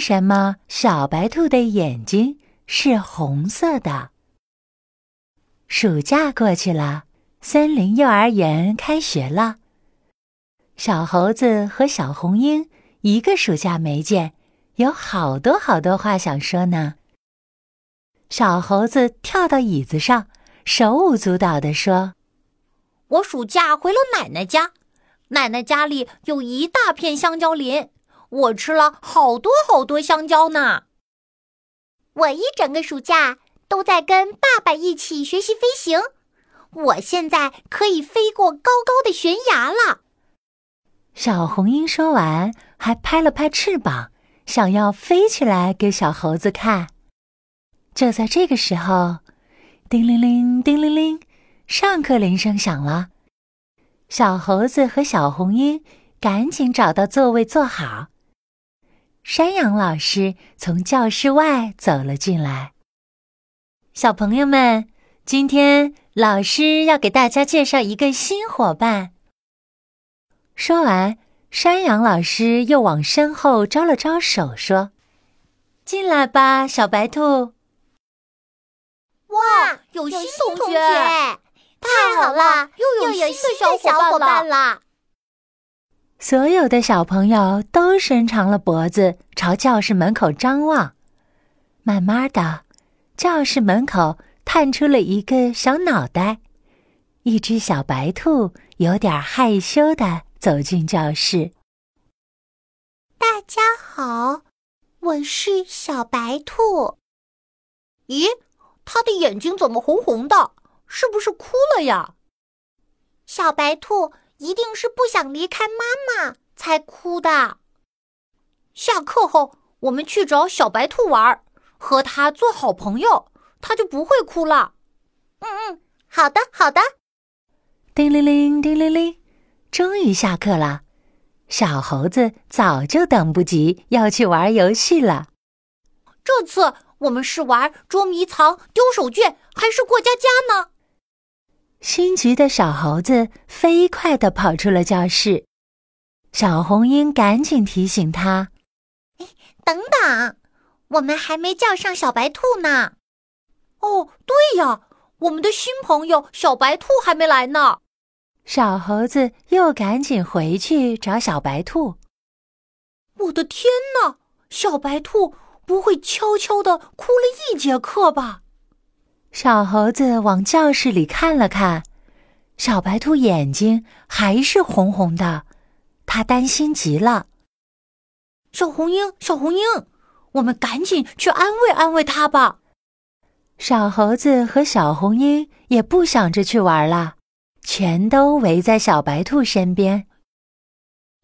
什么小白兔的眼睛是红色的？暑假过去了，森林幼儿园开学了。小猴子和小红鹰一个暑假没见，有好多好多话想说呢。小猴子跳到椅子上，手舞足蹈地说：“我暑假回了奶奶家，奶奶家里有一大片香蕉林。”我吃了好多好多香蕉呢。我一整个暑假都在跟爸爸一起学习飞行，我现在可以飞过高高的悬崖了。小红鹰说完，还拍了拍翅膀，想要飞起来给小猴子看。就在这个时候，叮铃铃，叮铃铃，上课铃声响了。小猴子和小红鹰赶紧找到座位坐好。山羊老师从教室外走了进来。小朋友们，今天老师要给大家介绍一个新伙伴。说完，山羊老师又往身后招了招手，说：“进来吧，小白兔。”哇，有新同学！太好了，又有新的小伙伴了。所有的小朋友都伸长了脖子朝教室门口张望，慢慢的，教室门口探出了一个小脑袋，一只小白兔有点害羞的走进教室。大家好，我是小白兔。咦，它的眼睛怎么红红的？是不是哭了呀？小白兔。一定是不想离开妈妈才哭的。下课后，我们去找小白兔玩，和它做好朋友，它就不会哭了。嗯嗯，好的好的。叮铃铃，叮铃铃，终于下课了。小猴子早就等不及要去玩游戏了。这次我们是玩捉迷藏、丢手绢，还是过家家呢？心急的小猴子飞快地跑出了教室，小红鹰赶紧提醒他：“等等，我们还没叫上小白兔呢。”“哦，对呀，我们的新朋友小白兔还没来呢。”小猴子又赶紧回去找小白兔。我的天哪，小白兔不会悄悄地哭了一节课吧？小猴子往教室里看了看，小白兔眼睛还是红红的，它担心极了。小红鹰，小红鹰，我们赶紧去安慰安慰它吧。小猴子和小红鹰也不想着去玩了，全都围在小白兔身边。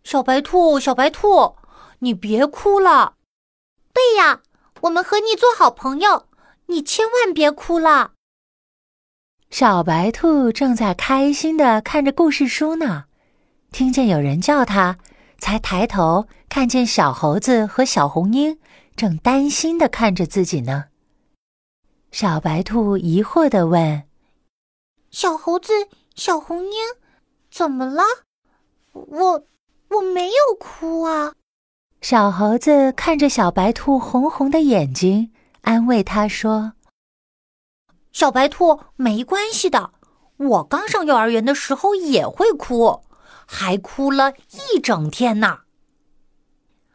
小白兔，小白兔，你别哭了。对呀，我们和你做好朋友。你千万别哭了。小白兔正在开心的看着故事书呢，听见有人叫它，才抬头看见小猴子和小红鹰正担心的看着自己呢。小白兔疑惑的问：“小猴子，小红鹰，怎么了？我我没有哭啊。”小猴子看着小白兔红红的眼睛。安慰他说：“小白兔没关系的，我刚上幼儿园的时候也会哭，还哭了一整天呢。”“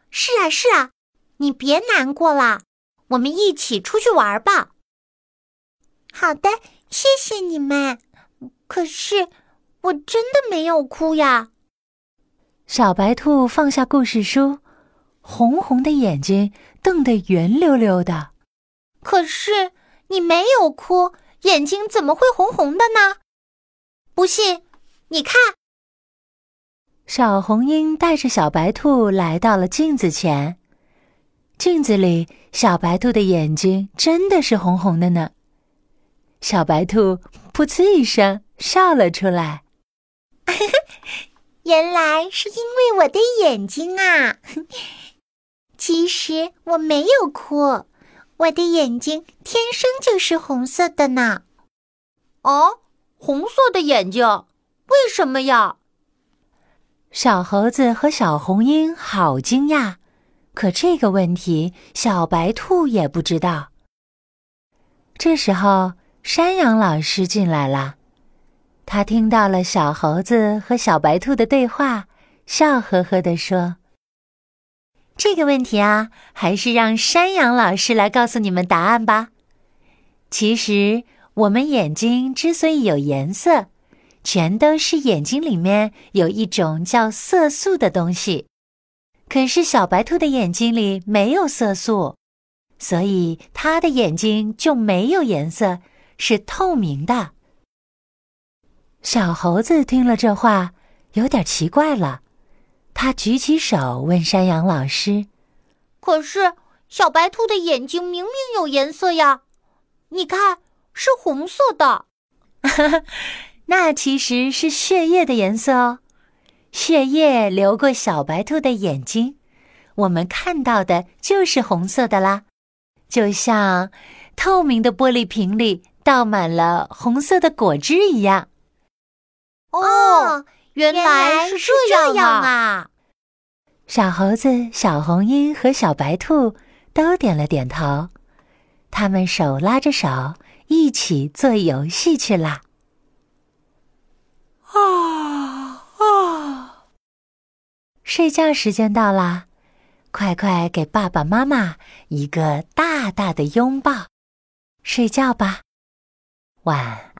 是啊，是啊，你别难过啦，我们一起出去玩吧。”“好的，谢谢你们。可是我真的没有哭呀。”小白兔放下故事书，红红的眼睛瞪得圆溜溜的。可是你没有哭，眼睛怎么会红红的呢？不信，你看。小红鹰带着小白兔来到了镜子前，镜子里小白兔的眼睛真的是红红的呢。小白兔噗呲一声笑了出来，原来是因为我的眼睛啊！其实我没有哭。我的眼睛天生就是红色的呢。哦，红色的眼睛，为什么呀？小猴子和小红鹰好惊讶，可这个问题，小白兔也不知道。这时候，山羊老师进来了，他听到了小猴子和小白兔的对话，笑呵呵地说：“这个问题啊，还是让山羊老师来告诉你们答案吧。其实，我们眼睛之所以有颜色，全都是眼睛里面有一种叫色素的东西。”可是小白兔的眼睛里没有色素，所以它的眼睛就没有颜色，是透明的。小猴子听了这话，有点奇怪了，他举起手问山羊老师：“可是小白兔的眼睛明明有颜色呀，你看是红色的。”那其实是血液的颜色哦。血液流过小白兔的眼睛，我们看到的就是红色的啦，就像透明的玻璃瓶里倒满了红色的果汁一样。哦，原来是这样啊！小猴子、小红鹰和小白兔都点了点头，他们手拉着手一起做游戏去了。睡觉时间到啦，快快给爸爸妈妈一个大大的拥抱，睡觉吧，晚。